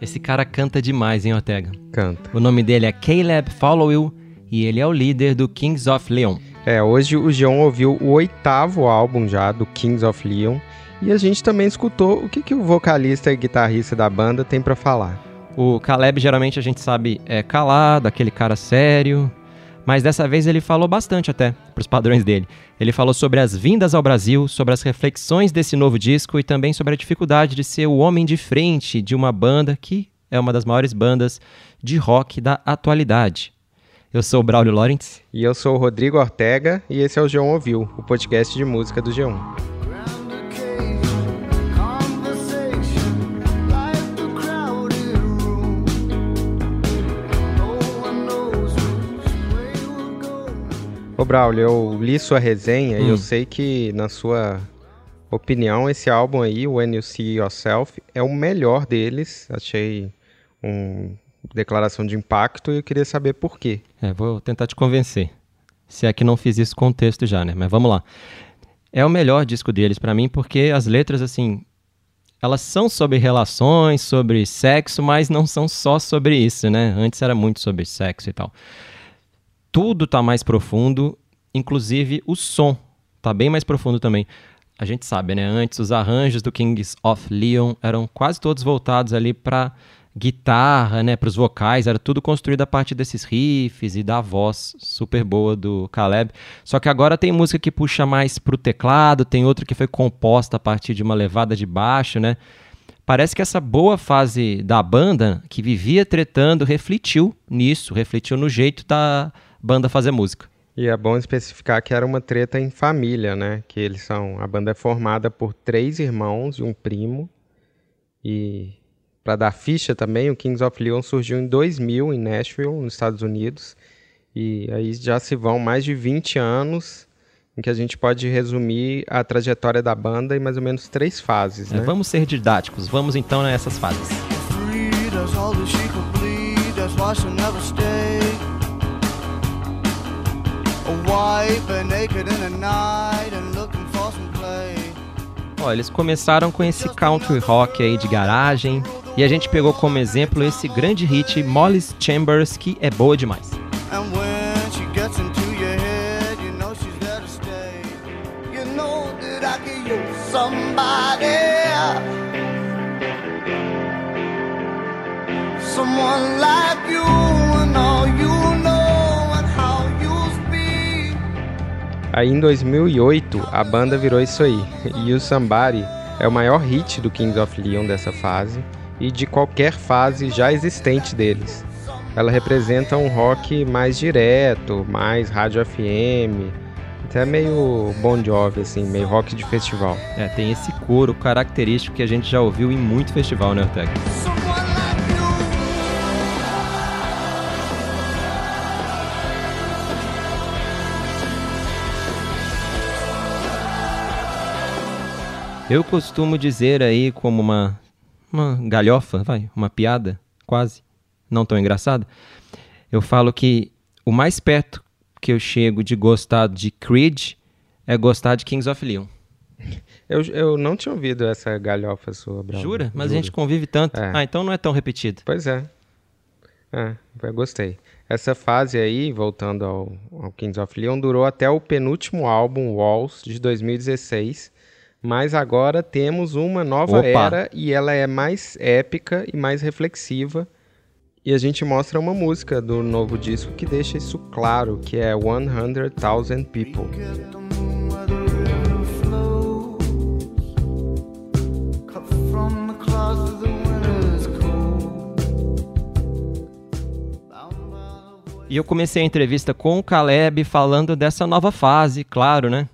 Esse cara canta demais, hein, Ortega? Canta. O nome dele é Caleb Followill e ele é o líder do Kings of Leon. É, hoje o Geon ouviu o oitavo álbum já do Kings of Leon e a gente também escutou o que, que o vocalista e guitarrista da banda tem pra falar. O Caleb geralmente a gente sabe é calado, aquele cara sério, mas dessa vez ele falou bastante até pros padrões dele. Ele falou sobre as vindas ao Brasil, sobre as reflexões desse novo disco e também sobre a dificuldade de ser o homem de frente de uma banda que é uma das maiores bandas de rock da atualidade. Eu sou o Braulio Lawrence. E eu sou o Rodrigo Ortega e esse é o Geon Ouviu, o podcast de música do G1. Ô Braulio, eu li sua resenha e Hum. eu sei que na sua opinião esse álbum aí, o When You See Yourself, é o melhor deles. Achei uma declaração de impacto e eu queria saber por quê. É, vou tentar te convencer. Se é que não fiz isso com o texto já, né? Mas vamos lá. É o melhor disco deles pra mim porque as letras, assim, elas são sobre relações, sobre sexo, mas não são só sobre isso, né? Antes era muito sobre sexo e tal. Tudo tá mais profundo, inclusive o som tá bem mais profundo também. A gente sabe, né? Antes os arranjos do Kings of Leon eram quase todos voltados ali pra guitarra, né, para os vocais, era tudo construído a partir desses riffs e da voz super boa do Caleb. Só que agora tem música que puxa mais pro teclado, tem outra que foi composta a partir de uma levada de baixo, né? Parece que essa boa fase da banda, que vivia tretando, refletiu nisso, refletiu no jeito da banda fazer música. E é bom especificar que era uma treta em família, né? Que eles são. A banda é formada por três irmãos e um primo. E para dar ficha também, o Kings of Leon surgiu em 2000 em Nashville, nos Estados Unidos. E aí já se vão mais de 20 anos em que a gente pode resumir a trajetória da banda em mais ou menos três fases, É, né? Vamos ser didáticos, vamos então nessas fases. Free, wife, but naked in the night and looking for some play. Ó, eles começaram com esse country rock aí de garagem e a gente pegou como exemplo esse grande hit Molly's Chambers, que é boa demais. And when she gets into your head, you know she's there to stay. You know that I could use somebody. Someone like Aí em 2008 a banda virou isso aí. E o Somebody é o maior hit do Kings of Leon dessa fase e de qualquer fase já existente deles. Ela representa um rock mais direto, mais rádio FM, até meio Bon Jovi assim, meio rock de festival. É, tem esse coro característico que a gente já ouviu em muito festival, né, Ortega? Eu costumo dizer aí como uma, uma galhofa, vai, uma piada, quase, não tão engraçada. Eu falo que o mais perto que eu chego de gostar de Creed é gostar de Kings of Leon. Eu, eu não tinha ouvido essa galhofa sua, Braulio. Jura? Mas a Juro. gente convive tanto. É. Ah, então não é tão repetido. Pois é. É, eu gostei. Essa fase aí, voltando ao, ao Kings of Leon, durou até o penúltimo álbum, Walls, de 2016. Mas agora temos uma nova Opa. era e ela é mais épica e mais reflexiva. E a gente mostra uma música do novo disco que deixa isso claro, que é 100,000 People. E eu comecei a entrevista com o Caleb falando dessa nova fase, claro, né?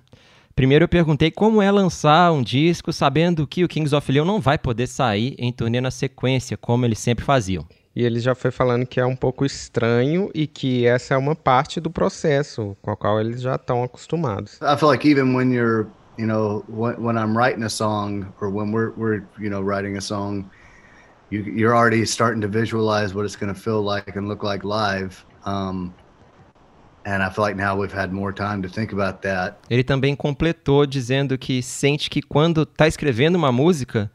Primeiro eu perguntei como é lançar um disco sabendo que o Kings of Leon não vai poder sair em turnê na sequência, como eles sempre faziam. E ele já foi falando que é um pouco estranho e que essa é uma parte do processo com a qual eles já estão acostumados. I feel like even when you're, you know, when, when I'm writing a song or when we're, we're, you know, writing a song, you, you're already starting to visualize what it's going to feel like and look like live. Um, Ele também completou dizendo que sente que quando está escrevendo uma música,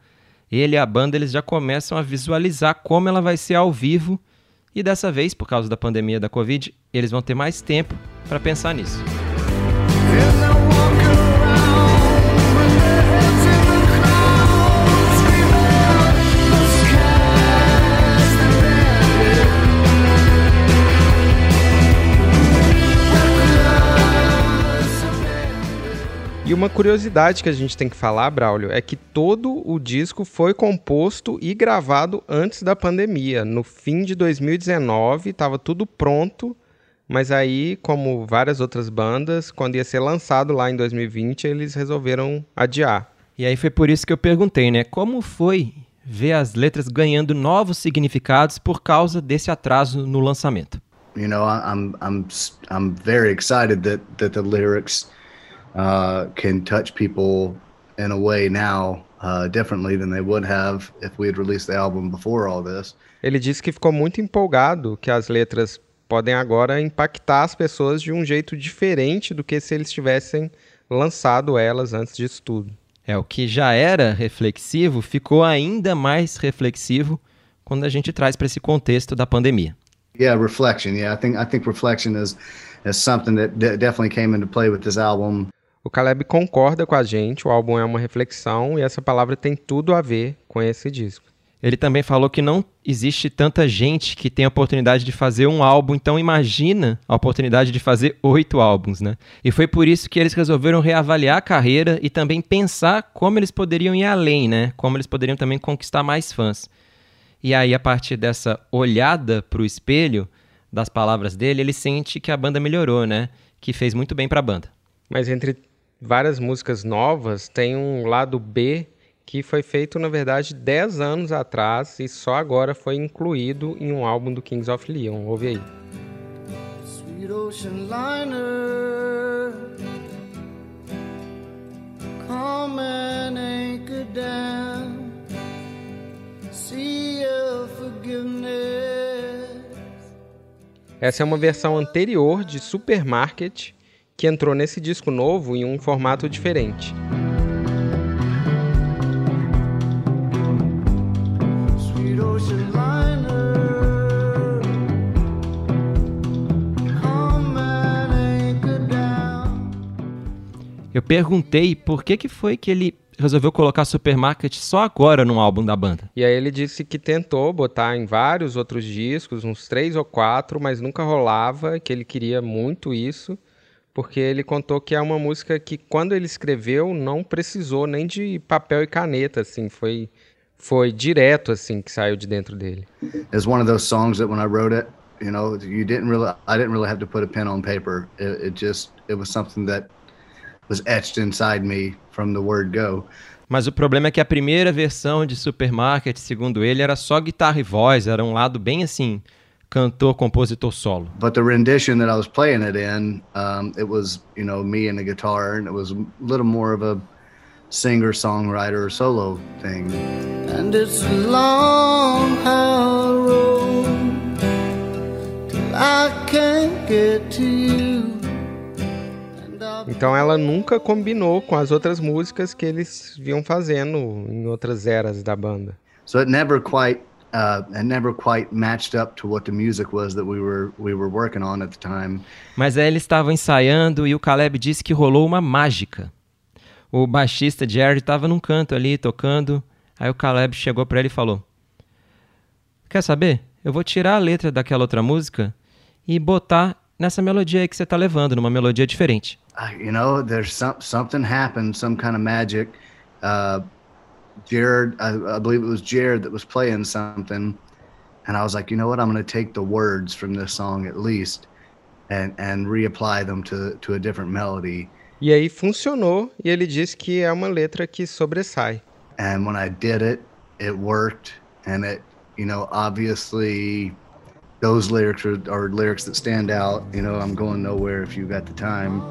ele e a banda eles já começam a visualizar como ela vai ser ao vivo e dessa vez, por causa da pandemia da Covid, eles vão ter mais tempo para pensar nisso. E uma curiosidade que a gente tem que falar, Braulio, é que todo o disco foi composto e gravado antes da pandemia. No fim de 2019, estava tudo pronto, mas aí, como várias outras bandas, quando ia ser lançado lá em 2020, eles resolveram adiar. E aí foi por isso que eu perguntei, né? Como foi ver as letras ganhando novos significados por causa desse atraso no lançamento? You know, I'm I'm I'm very excited that that the lyrics uh, can touch people in a way now uh, differently than they would have if we had released the album before all this. Ele disse que ficou muito empolgado que as letras podem agora impactar as pessoas de um jeito diferente do que se eles tivessem lançado elas antes disso tudo. É, o que já era reflexivo ficou ainda mais reflexivo quando a gente traz para esse contexto da pandemia. Yeah, reflection. Yeah, I think I think reflection is is something that de- definitely came into play with this album. O Caleb concorda com a gente, o álbum é uma reflexão e essa palavra tem tudo a ver com esse disco. Ele também falou que não existe tanta gente que tem a oportunidade de fazer um álbum, então imagina a oportunidade de fazer oito álbuns, né? E foi por isso que eles resolveram reavaliar a carreira e também pensar como eles poderiam ir além, né? Como eles poderiam também conquistar mais fãs. E aí, a partir dessa olhada para o espelho das palavras dele, ele sente que a banda melhorou, né? Que fez muito bem para a banda. Mas entre várias músicas novas, tem um lado B que foi feito, na verdade, 10 anos atrás e só agora foi incluído em um álbum do Kings of Leon. Ouve aí. Sweet ocean liner, come and anchor down, sea of forgiveness. Essa é uma versão anterior de Supermarket que entrou nesse disco novo em um formato diferente. Eu perguntei por que, que foi que ele resolveu colocar Supermarket só agora no álbum da banda. E aí ele disse que tentou botar em vários outros discos, uns três ou quatro, mas nunca rolava, que ele queria muito isso, porque ele contou que é uma música que quando ele escreveu não precisou nem de papel e caneta, assim, foi foi direto assim que saiu de dentro dele. It's one of those songs that when I wrote it, you know, you didn't really I didn't really have to put a pen on paper. It, it just it was something that was etched inside me from the word go. Mas o problema é que a primeira versão de Supermarket, segundo ele, era só guitarra e voz, era um lado bem assim, cantor, compositor solo. But the rendition that I was playing it in, um, it was you know me and the guitar, and it was a little more of a singer songwriter solo thing. And it's long, hard road till I can't get to you. And I'll Então ela nunca combinou com as outras músicas que eles vinham fazendo em outras eras da banda. So it never quite uh, it never quite matched up to what the music was that we were we were working on at the time. Mas aí eles estavam ensaiando e o Caleb disse que rolou uma mágica. O baixista Jared estava num canto ali tocando, aí o Caleb chegou para ele e falou: Quer saber? Eu vou tirar a letra daquela outra música e botar nessa melodia aí que você tá levando, numa melodia diferente. I, you know, there's some something happened, some kind of magic. Uh, Jared, I, I believe it was Jared that was playing something, and I was like, you know what? I'm going to take the words from this song at least, and and reapply them to to a different melody. E aí funcionou e ele disse que é uma letra que sobressai. And when I did it, it worked, and it, you know, obviously. Those lyrics are, are lyrics that stand out. You know, I'm going nowhere if you got the time.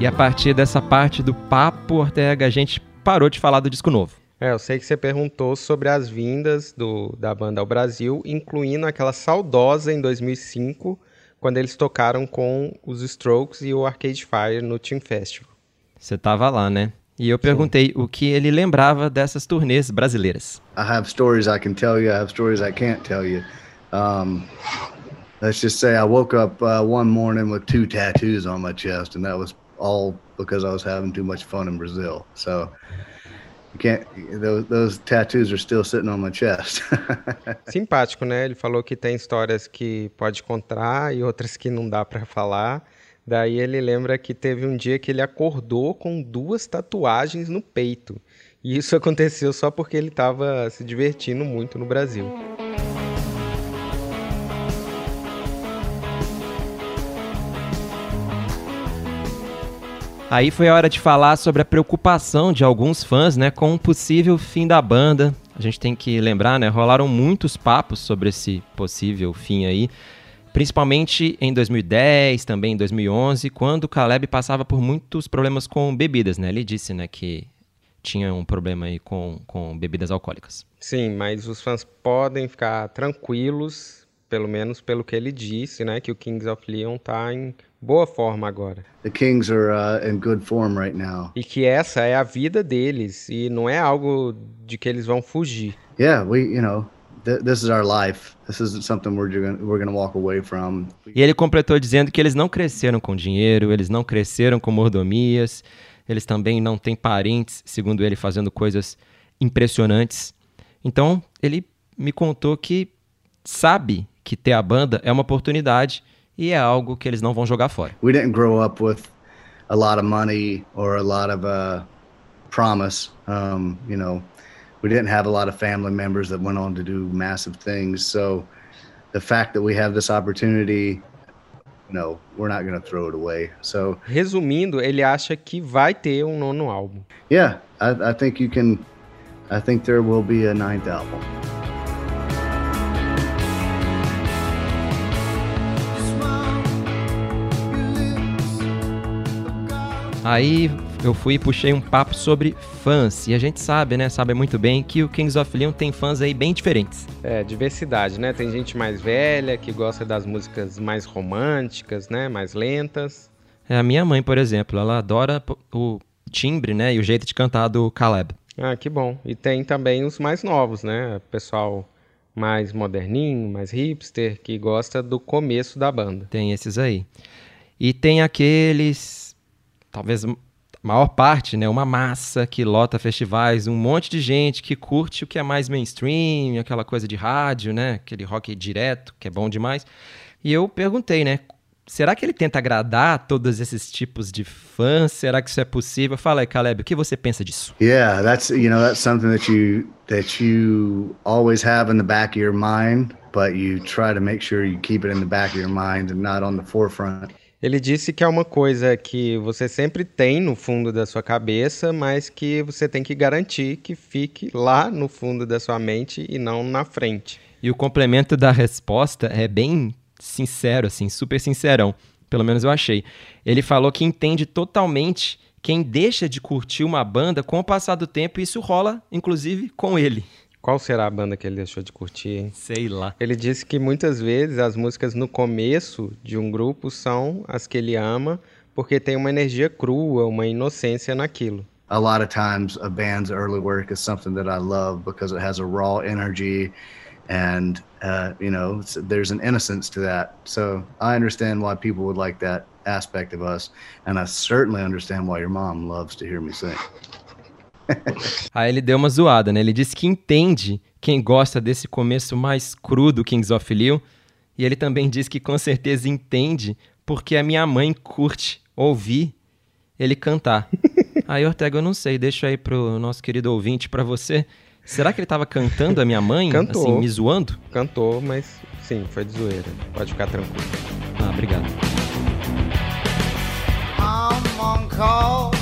E a partir dessa parte do papo, Ortega, a gente parou de falar do disco novo. É, eu sei que você perguntou sobre as vindas do, da banda ao Brasil, incluindo aquela saudosa em 2005, quando eles tocaram com os Strokes e o Arcade Fire no Team Festival. Você tava lá, né? E eu perguntei o que ele lembrava dessas turnês brasileiras. I have stories I can tell you. I have stories I can't tell you. Um, let's just say I woke up uh, one morning with two tattoos on my chest, and that was all because I was having too much fun in Brazil. So you can't; those, those tattoos are still sitting on my chest. Simpático, né? Ele falou que tem histórias que pode contar e outras que não dá pra falar. Daí ele lembra que teve um dia que ele acordou com duas tatuagens no peito. E isso aconteceu só porque ele estava se divertindo muito no Brasil. Aí foi a hora de falar sobre a preocupação de alguns fãs, né, com o possível fim da banda. A gente tem que lembrar, né, rolaram muitos papos sobre esse possível fim aí, principalmente em 2010, também em 2011, quando o Caleb passava por muitos problemas com bebidas, né? Ele disse, né, que tinha um problema aí com, com bebidas alcoólicas. Sim, mas os fãs podem ficar tranquilos, pelo menos pelo que ele disse, né? Que o Kings of Leon tá em boa forma agora. the Kings are uh, in good form right now. E que essa é a vida deles e não é algo de que eles vão fugir. Yeah, we, you know, th- this is our life. This isn't something we're gonna, we're gonna walk away from. E ele completou dizendo que eles não cresceram com dinheiro, eles não cresceram com mordomias, eles também não têm parentes, segundo ele, fazendo coisas impressionantes. Então, ele me contou que sabe que ter a banda é uma oportunidade e é algo que eles não vão jogar fora. We didn't grow up with a lot of money or a lot of uh, promise. Um, you know, we didn't have a lot of family members that went on to do massive things. So the fact that we have this opportunity, know, we're not to throw it away. So Resumindo, ele acha que vai ter um nono álbum. yeah, I, I think you can. I think there will be a ninth album. Aí eu fui e puxei um papo sobre fãs, e a gente sabe, né, sabe muito bem que o Kings of Leon tem fãs aí bem diferentes. É, diversidade, né? Tem gente mais velha que gosta das músicas mais românticas, né? Mais lentas. É, a minha mãe, por exemplo, ela adora o timbre, né, e o jeito de cantar do Caleb. Ah, que bom. E tem também os mais novos, né? O pessoal mais moderninho, mais hipster, que gosta do começo da banda. Tem esses aí. E tem aqueles, talvez maior parte, né, uma massa que lota festivais, um monte de gente que curte o que é mais mainstream, aquela coisa de rádio, né, aquele rock direto, que é bom demais. E eu perguntei, né, será que ele tenta agradar todos esses tipos de fãs? Será que isso é possível? Fala aí, Caleb, o que você pensa disso? Yeah, that's you know that's something that you that you always have in the back of your mind, but you try to make sure you keep it in the back of your mind and not on the forefront. Ele disse que é uma coisa que você sempre tem no fundo da sua cabeça, mas que você tem que garantir que fique lá no fundo da sua mente e não na frente. E o complemento da resposta é bem sincero, assim, super sincerão. Pelo menos eu achei. Ele falou que entende totalmente quem deixa de curtir uma banda com o passar do tempo, e isso rola, inclusive, com ele. Qual será a banda que ele deixou de curtir? hein? Sei lá. Ele disse que muitas vezes as músicas no começo de um grupo são as que ele ama, porque tem uma energia crua, uma inocência naquilo. A lot of times, a band's early work is something that I love because it has a raw energy, and uh, you know there's an innocence to that. So I understand why people would like that aspect of us, and I certainly understand why your mom loves to hear me sing. Aí ele deu uma zoada, né? Ele disse que entende quem gosta desse começo mais cru do Kings of Leon, e ele também disse que com certeza entende porque a minha mãe curte ouvir ele cantar. aí, Ortega, eu não sei, deixa aí pro nosso querido ouvinte, pra você. Será que ele tava cantando a minha mãe, Cantou. assim, me zoando? Cantou, mas sim, foi de zoeira. Pode ficar tranquilo. Ah, obrigado. I'm on call.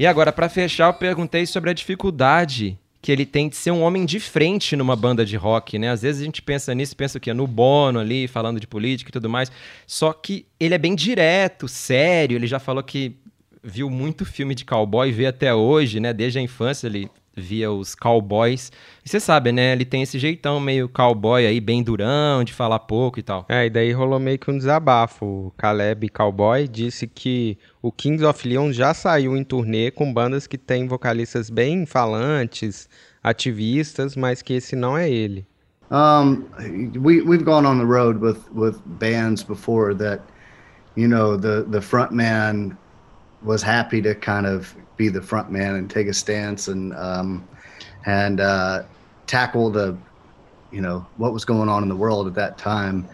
E agora, pra fechar, eu perguntei sobre a dificuldade que ele tem de ser um homem de frente numa banda de rock, né? Às vezes a gente pensa nisso, pensa o quê? No Bono ali, falando de política e tudo mais. Só que ele é bem direto, sério. Ele já falou que viu muito filme de cowboy, vê até hoje, né? Desde a infância ele via os cowboys. E você sabe, né? Ele tem esse jeitão meio cowboy aí, bem durão, de falar pouco e tal. É, e daí rolou meio que um desabafo. O Caleb Cowboy disse que o Kings of Leon já saiu em turnê com bandas que têm vocalistas bem falantes, ativistas, mas que esse não é ele. Um, we we've gone on the road with with bands before that, you know, the the front man was happy to kind of be the front man and take a stance and um, and uh, tackle the, you know, what was going on in the world at that time.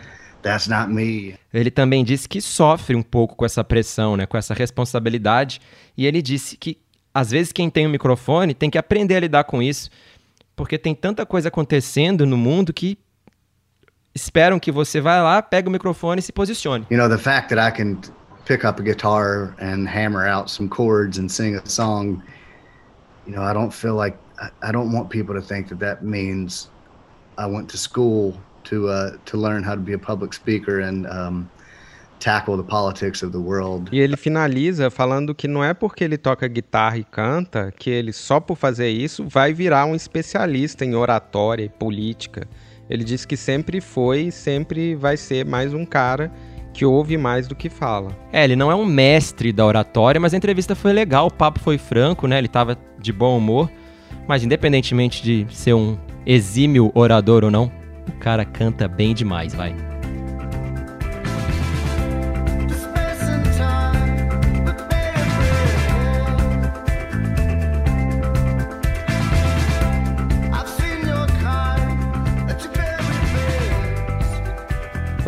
That's not me. Ele também disse que sofre um pouco com essa pressão, né, com essa responsabilidade, e ele disse que às vezes quem tem um microfone tem que aprender a lidar com isso, porque tem tanta coisa acontecendo no mundo que esperam que você vá lá, pega o microfone e se posicione. You know, the fact that I can pick up a guitar and hammer out some chords and sing a song, you know, I don't feel like I, don't want people to think that that means I went to school to uh, to learn how to be a public speaker and um, tackle the politics of the world. E ele finaliza falando que não é porque ele toca guitarra e canta que ele, só por fazer isso, vai virar um especialista em oratória e política. Ele diz que sempre foi e sempre vai ser mais um cara que ouve mais do que fala. É, ele não é um mestre da oratória, mas a entrevista foi legal, o papo foi franco, né? Ele tava de bom humor. Mas independentemente de ser um exímio orador ou não, o cara canta bem demais, vai.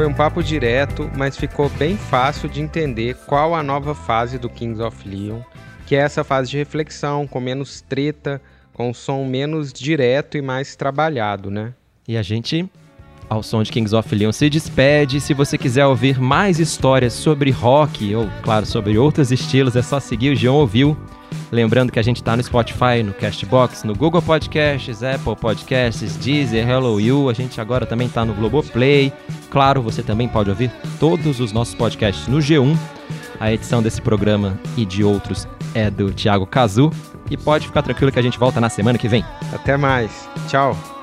Um papo direto, mas ficou bem fácil de entender qual a nova fase do Kings of Leon, que é essa fase de reflexão, com menos treta, com um som menos direto e mais trabalhado, né? E a gente, ao som de Kings of Leon, se despede. Se você quiser ouvir mais histórias sobre rock ou, claro, sobre outros estilos, é só seguir o João Ouviu. Lembrando que a gente tá no Spotify, no Castbox, no Google Podcasts, Apple Podcasts, Deezer, Hello You. A gente agora também tá no Globoplay. Claro, você também pode ouvir todos os nossos podcasts no G1. A edição desse programa e de outros é do Thiago Cazu. E pode ficar tranquilo que a gente volta na semana que vem. Até mais. Tchau.